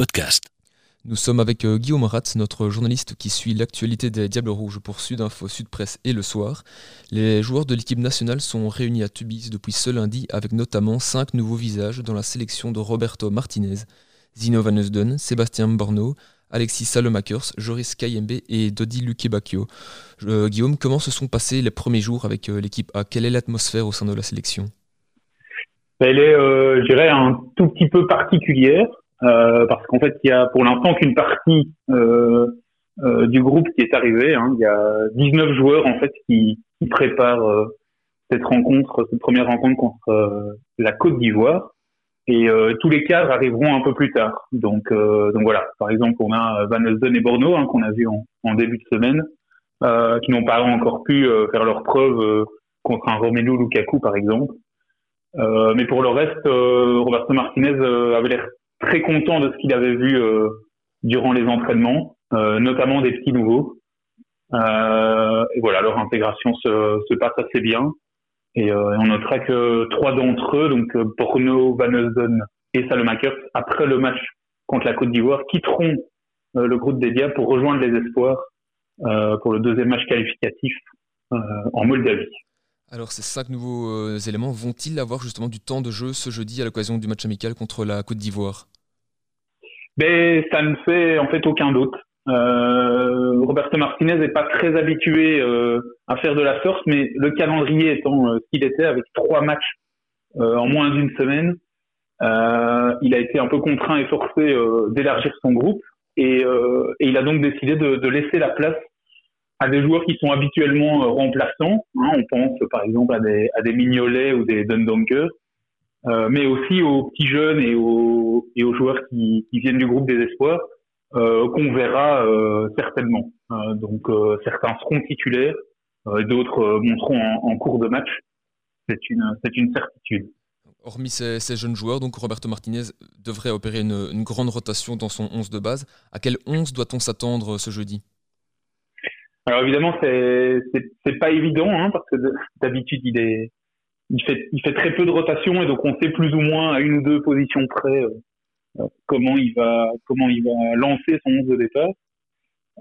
podcast. Nous sommes avec euh, Guillaume Ratz, notre journaliste qui suit l'actualité des Diables Rouges pour Sud Info, Sud Presse et le soir. Les joueurs de l'équipe nationale sont réunis à Tubize depuis ce lundi avec notamment cinq nouveaux visages dans la sélection de Roberto Martinez, Zino Van Eusden, Sébastien Borno, Alexis Salomakers, Joris Kayembe et Dodi Lukebakio. Euh, Guillaume, comment se sont passés les premiers jours avec euh, l'équipe A? Quelle est l'atmosphère au sein de la sélection? Elle est, je dirais, un tout petit peu particulière. Euh, parce qu'en fait, il y a pour l'instant qu'une partie euh, euh, du groupe qui est arrivé. Hein. Il y a 19 joueurs en fait qui, qui préparent cette rencontre, cette première rencontre contre la Côte d'Ivoire. Et tous les cadres arriveront un peu plus tard. Donc, donc voilà. Par exemple, on a Van Elsden et Borno hein, qu'on a vu en, en, début de semaine, qui n'ont pas encore pu faire leur preuve contre un Romelu Lukaku, par exemple. mais pour le reste, Roberto Martinez avait l'air très content de ce qu'il avait vu euh, durant les entraînements, euh, notamment des petits nouveaux. Euh, et voilà, leur intégration se, se passe assez bien. Et on notera que trois d'entre eux, donc Porno, Van Eusden et Salomakers, après le match contre la Côte d'Ivoire, quitteront le groupe des Diables pour rejoindre les Espoirs pour le deuxième match qualificatif en Moldavie. Alors ces cinq nouveaux éléments vont-ils avoir justement du temps de jeu ce jeudi à l'occasion du match amical contre la Côte d'Ivoire? Mais ça ne fait en fait aucun doute. Euh, Roberto Martinez n'est pas très habitué euh, à faire de la sorte, mais le calendrier étant euh, ce qu'il était avec trois matchs euh, en moins d'une semaine, il a été un peu contraint et forcé d'élargir son groupe et, et, il a donc décidé de, laisser la place à des joueurs qui sont habituellement remplaçants. Hein, on pense par exemple à des, à ou des Dundonker. Euh, mais aussi aux petits jeunes et aux, et aux joueurs qui, qui viennent du groupe des espoirs, euh, qu'on verra euh, certainement. Donc certains seront titulaires, d'autres monteront en, en, cours de match. C'est une, c'est une certitude. Hormis ces, ces, jeunes joueurs, donc Roberto Martinez devrait opérer une, une, grande rotation dans son 11 de base. À quel 11 doit-on s'attendre ce jeudi? Alors évidemment, c'est, c'est, c'est pas évident, hein, parce que d'habitude, il est, il fait, il fait très peu de rotation et donc on sait plus ou moins à une ou deux positions près euh, comment il va comment il va lancer son 11 de départ.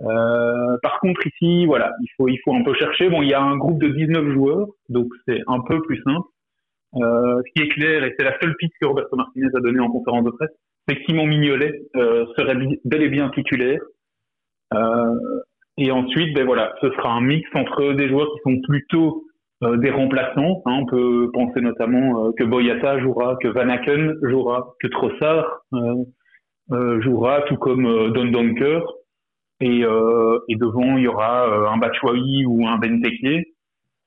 Euh, par contre ici, voilà, il faut il faut un peu chercher. Bon, il y a un groupe de 19 joueurs, donc c'est un peu plus simple. Euh, ce qui est clair et c'est la seule piste que Roberto Martinez a donnée en conférence de presse, c'est que Simon Mignolet euh, serait bel et bien titulaire. Euh, et ensuite, ben voilà, ce sera un mix entre des joueurs qui sont plutôt euh, des remplaçants. Hein, on peut penser notamment euh, que Boyata jouera, que Van Aken jouera, que Trossard euh, jouera, tout comme Don Donker. Et, devant, il y aura un Batshuayi ou un Benteke.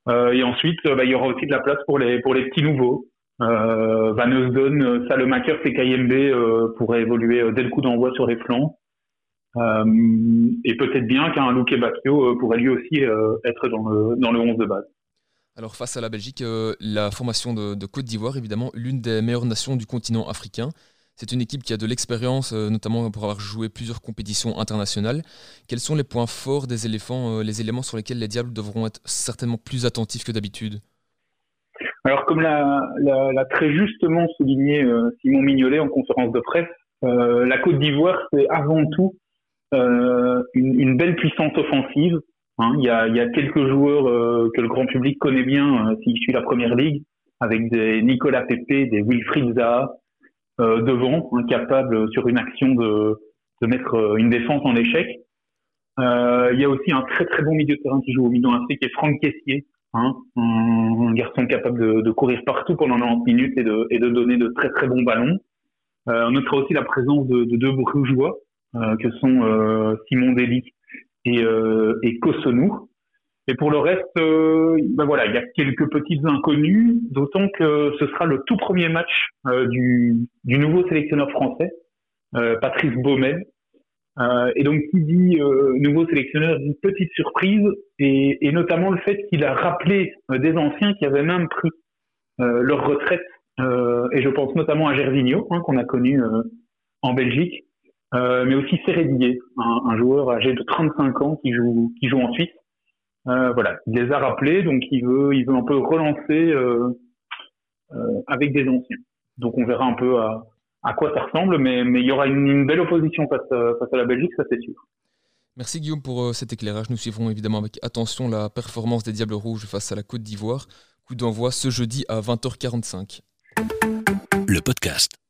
et ensuite, bah, il y aura aussi de la place pour les, petits nouveaux. Van Eusden, Salemaker et Kayembe pourraient évoluer dès le coup d'envoi sur les flancs. et peut-être bien qu'un Luke Bacchio pourrait lui aussi être dans le, dans le 11 de base. Alors face à la Belgique, euh, la formation de, Côte d'Ivoire, évidemment, l'une des meilleures nations du continent africain. C'est une équipe qui a de l'expérience, euh, notamment pour avoir joué plusieurs compétitions internationales. Quels sont les points forts des éléphants, euh, les éléments sur lesquels les Diables devront être certainement plus attentifs que d'habitude? Alors comme l'a très justement souligné Simon Mignolet en conférence de presse, la Côte d'Ivoire, c'est avant tout une, une, belle puissance offensive Hein, il, y a, quelques joueurs euh, que le grand public connaît bien euh, s'il suit la première ligue, avec des Nicolas Pepe, des Wilfried Zaha euh, devant, incapables sur une action de, mettre une défense en échec. il y a aussi un très très bon milieu de terrain qui joue au milieu AC, qui est Franck Caissier, hein, un, garçon capable de, courir partout pendant 90 minutes et de, donner de très très bons ballons. on notera aussi la présence de, de deux brugeois, que sont Simon Dely et, euh, et Kosonou. Et pour le reste, euh, ben voilà, il y a quelques petites inconnues, d'autant que ce sera le tout premier match euh, du, du, nouveau sélectionneur français, euh, Patrice Baumel. Euh, et donc, qui dit euh, nouveau sélectionneur, une petite surprise, et, et notamment le fait qu'il a rappelé des anciens qui avaient même pris leur retraite. et je pense notamment à Gervinho, hein, qu'on a connu en Belgique, euh, mais aussi Sérédier, un, un, joueur âgé de 35 ans qui joue, qui joue en Suisse. Euh, voilà, il les a rappelés, donc il veut, il veut un peu relancer euh, euh avec des anciens. Donc on verra un peu à, à quoi ça ressemble, mais, mais il y aura une, belle opposition face, face à la Belgique, ça c'est sûr. Merci Guillaume pour cet éclairage. Nous suivrons évidemment avec attention la performance des Diables Rouges face à la Côte d'Ivoire. Coup d'envoi ce jeudi à 20h45. Le podcast.